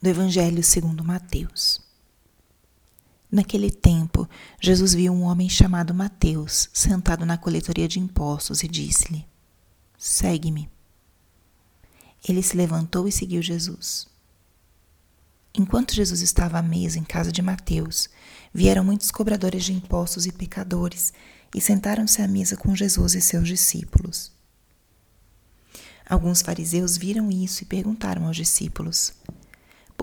do Evangelho segundo Mateus. Naquele tempo, Jesus viu um homem chamado Mateus sentado na coletoria de impostos e disse-lhe: Segue-me. Ele se levantou e seguiu Jesus. Enquanto Jesus estava à mesa em casa de Mateus, vieram muitos cobradores de impostos e pecadores e sentaram-se à mesa com Jesus e seus discípulos. Alguns fariseus viram isso e perguntaram aos discípulos: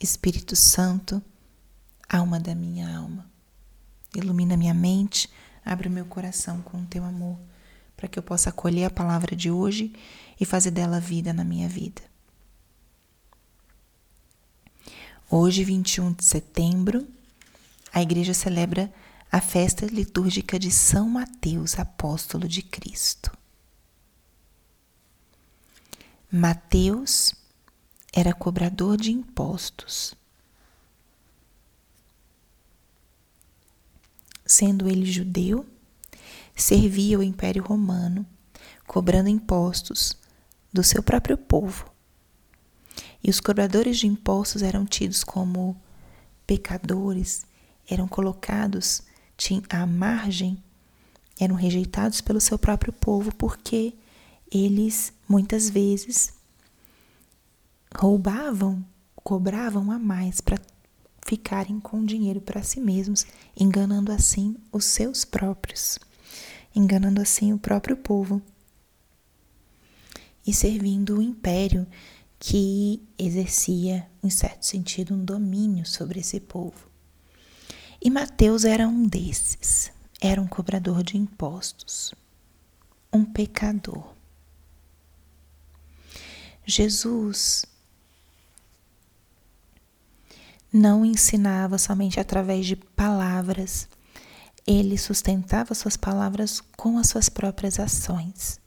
Espírito Santo, alma da minha alma, ilumina minha mente, abre o meu coração com o teu amor, para que eu possa acolher a palavra de hoje e fazer dela vida na minha vida. Hoje, 21 de setembro, a igreja celebra a festa litúrgica de São Mateus, apóstolo de Cristo. Mateus era cobrador de impostos. Sendo ele judeu, servia o Império Romano, cobrando impostos do seu próprio povo e os cobradores de impostos eram tidos como pecadores, eram colocados à margem, eram rejeitados pelo seu próprio povo porque eles muitas vezes roubavam, cobravam a mais para ficarem com dinheiro para si mesmos, enganando assim os seus próprios, enganando assim o próprio povo e servindo o império que exercia, em certo sentido, um domínio sobre esse povo. E Mateus era um desses, era um cobrador de impostos, um pecador. Jesus não ensinava somente através de palavras, ele sustentava suas palavras com as suas próprias ações.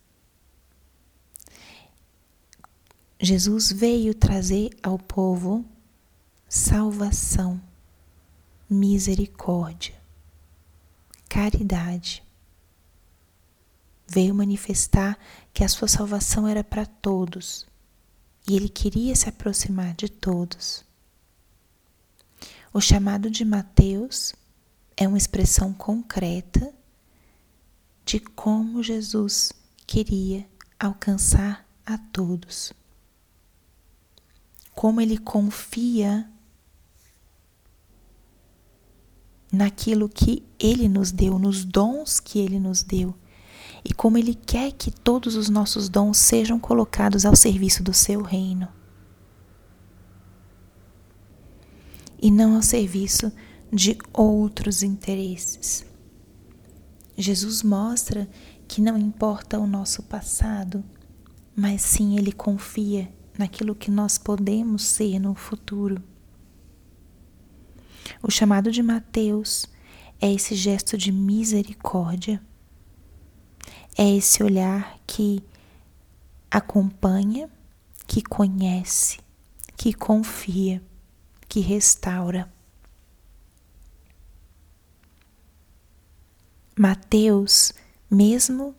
Jesus veio trazer ao povo salvação, misericórdia, caridade. Veio manifestar que a sua salvação era para todos e ele queria se aproximar de todos. O chamado de Mateus é uma expressão concreta de como Jesus queria alcançar a todos como ele confia naquilo que ele nos deu, nos dons que ele nos deu, e como ele quer que todos os nossos dons sejam colocados ao serviço do seu reino. E não ao serviço de outros interesses. Jesus mostra que não importa o nosso passado, mas sim ele confia naquilo que nós podemos ser no futuro. O chamado de Mateus é esse gesto de misericórdia, é esse olhar que acompanha, que conhece, que confia, que restaura. Mateus, mesmo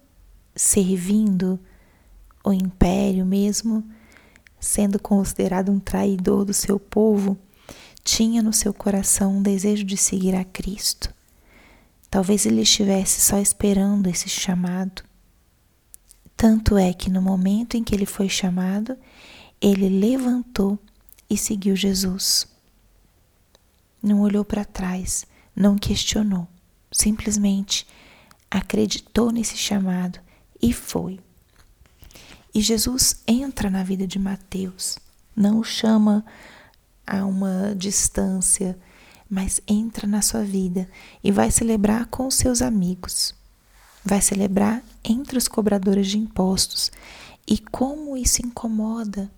servindo o império, mesmo sendo considerado um traidor do seu povo, tinha no seu coração um desejo de seguir a Cristo. Talvez ele estivesse só esperando esse chamado. Tanto é que no momento em que ele foi chamado, ele levantou e seguiu Jesus. Não olhou para trás, não questionou, simplesmente acreditou nesse chamado e foi. E Jesus entra na vida de Mateus, não o chama a uma distância, mas entra na sua vida e vai celebrar com os seus amigos. Vai celebrar entre os cobradores de impostos. E como isso incomoda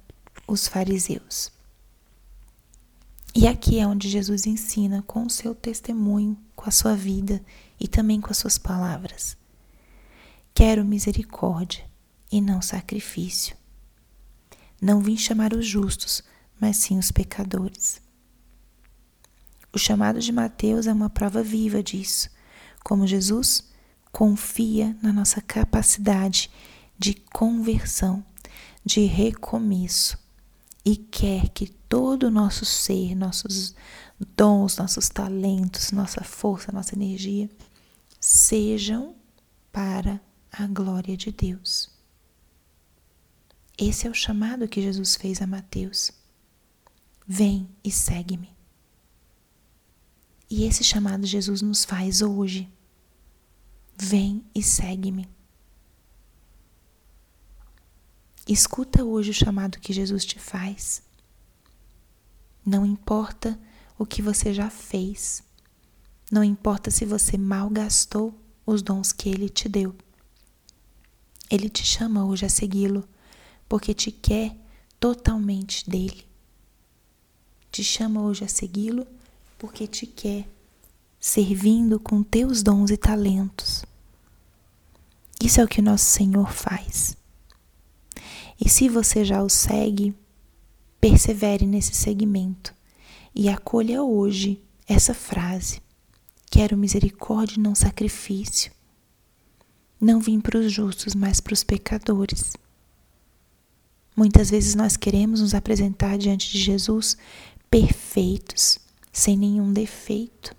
os fariseus. E aqui é onde Jesus ensina com o seu testemunho, com a sua vida e também com as suas palavras. Quero misericórdia e não sacrifício. Não vim chamar os justos, mas sim os pecadores. O chamado de Mateus é uma prova viva disso, como Jesus confia na nossa capacidade de conversão, de recomeço e quer que todo o nosso ser, nossos dons, nossos talentos, nossa força, nossa energia sejam para a glória de Deus. Esse é o chamado que Jesus fez a Mateus. Vem e segue-me. E esse chamado Jesus nos faz hoje. Vem e segue-me. Escuta hoje o chamado que Jesus te faz. Não importa o que você já fez, não importa se você malgastou os dons que Ele te deu. Ele te chama hoje a segui-lo, porque te quer totalmente dele. Te chama hoje a segui-lo, porque te quer servindo com teus dons e talentos. Isso é o que nosso Senhor faz. E se você já o segue, persevere nesse segmento e acolha hoje essa frase: Quero misericórdia e não sacrifício. Não vim para os justos, mas para os pecadores. Muitas vezes nós queremos nos apresentar diante de Jesus perfeitos, sem nenhum defeito.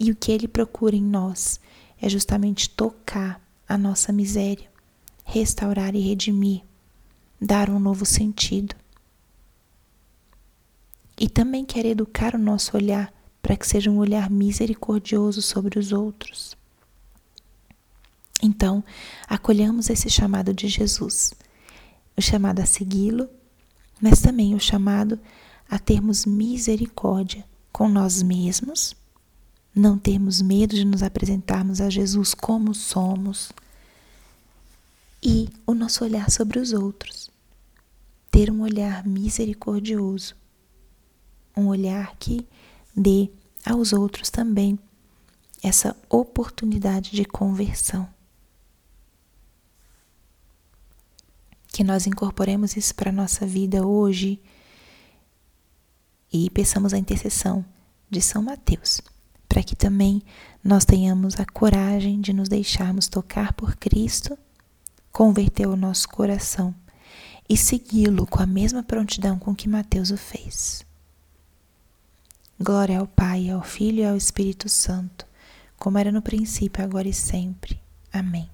E o que ele procura em nós é justamente tocar a nossa miséria, restaurar e redimir, dar um novo sentido. E também quer educar o nosso olhar para que seja um olhar misericordioso sobre os outros. Então, acolhamos esse chamado de Jesus, o chamado a segui-lo, mas também o chamado a termos misericórdia com nós mesmos, não termos medo de nos apresentarmos a Jesus como somos e o nosso olhar sobre os outros. Ter um olhar misericordioso, um olhar que dê aos outros também essa oportunidade de conversão. Que nós incorporemos isso para a nossa vida hoje e peçamos a intercessão de São Mateus, para que também nós tenhamos a coragem de nos deixarmos tocar por Cristo converteu o nosso coração e segui-lo com a mesma prontidão com que Mateus o fez. Glória ao Pai, ao Filho e ao Espírito Santo, como era no princípio, agora e sempre. Amém.